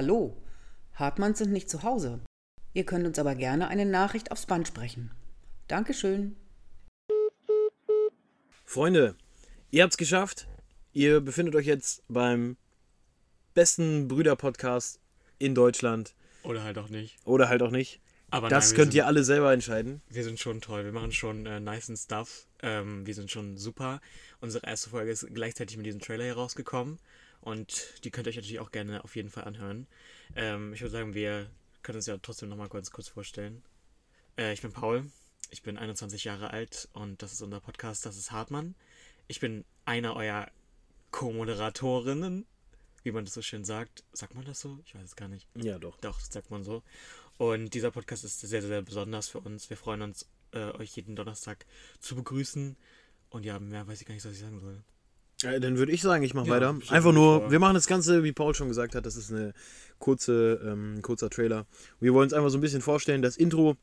Hallo, Hartmanns sind nicht zu Hause. Ihr könnt uns aber gerne eine Nachricht aufs Band sprechen. Dankeschön. Freunde, ihr habt's geschafft. Ihr befindet euch jetzt beim besten Brüder-Podcast in Deutschland. Oder halt auch nicht. Oder halt auch nicht. Aber das nein, könnt sind, ihr alle selber entscheiden. Wir sind schon toll. Wir machen schon äh, nice Stuff. Ähm, wir sind schon super. Unsere erste Folge ist gleichzeitig mit diesem Trailer hier rausgekommen. Und die könnt ihr euch natürlich auch gerne auf jeden Fall anhören. Ähm, ich würde sagen, wir können uns ja trotzdem nochmal kurz, kurz vorstellen. Äh, ich bin Paul. Ich bin 21 Jahre alt und das ist unser Podcast. Das ist Hartmann. Ich bin einer eurer Co-Moderatorinnen, wie man das so schön sagt. Sagt man das so? Ich weiß es gar nicht. Ja, doch. Doch, das sagt man so. Und dieser Podcast ist sehr, sehr besonders für uns. Wir freuen uns, äh, euch jeden Donnerstag zu begrüßen. Und ja, mehr weiß ich gar nicht, was ich sagen soll. Äh, dann würde ich sagen, ich mache Ja, weiter. Einfach nur, vor. wir machen das Ganze, wie Paul schon gesagt hat, das ist eine kurze, ähm, ein kurzer Trailer. Wir wollen uns einfach so ein bisschen vorstellen. Das Intro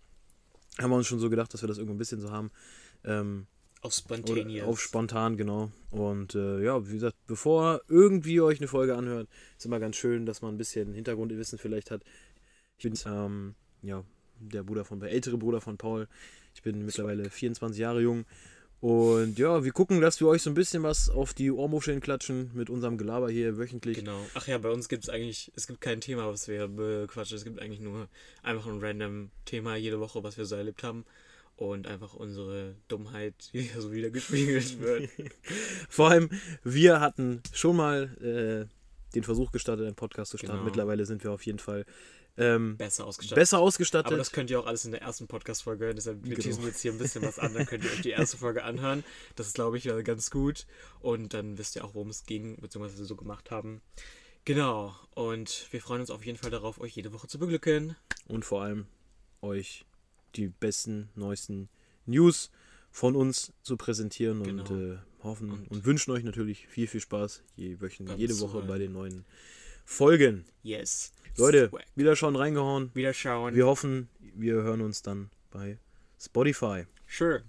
haben wir uns schon so gedacht, dass wir das irgendwie ein bisschen so haben. Ähm, Auf Spontaneous. auf spontan, genau. Und äh, ja, wie gesagt, bevor irgendwie euch eine Folge anhört, ist immer ganz schön, dass man ein bisschen Hintergrundwissen vielleicht hat. Ich bin ähm, ja der Bruder von, der ältere Bruder von Paul. Ich bin mittlerweile 24 Jahre jung. Und ja, wir gucken, dass wir euch so ein bisschen was auf die Ohrmuscheln klatschen mit unserem Gelaber hier wöchentlich. Genau. Ach ja, bei uns gibt es eigentlich, es gibt kein Thema, was wir bequatschen. Es gibt eigentlich nur einfach ein random Thema jede Woche, was wir so erlebt haben. Und einfach unsere Dummheit, die hier so wieder gespiegelt wird. Vor allem, wir hatten schon mal äh, den Versuch gestartet, einen Podcast zu starten. Genau. Mittlerweile sind wir auf jeden Fall ähm, Besser ausgestattet. besser ausgestattet. Aber das könnt ihr auch alles in der ersten Podcast-Folge hören. Deshalb, wir Genau. jetzt hier ein bisschen was an. Dann könnt ihr euch die erste Folge anhören. Das ist, glaube ich, äh, ganz gut. Und dann wisst ihr auch, worum es ging, beziehungsweise was wir so gemacht haben. Genau. Und wir freuen uns auf jeden Fall darauf, euch jede Woche zu beglücken. und vor allem euch die besten, neuesten News von uns zu präsentieren und Genau. äh, hoffen und, Und- wünschen euch natürlich viel, viel Spaß je, wöchentlich, jede Woche bei den neuen Folgen. Yes. Leute, Swag. wieder schon reingehauen. Wiederschauen. Wir hoffen, wir hören uns dann bei Spotify. Sure.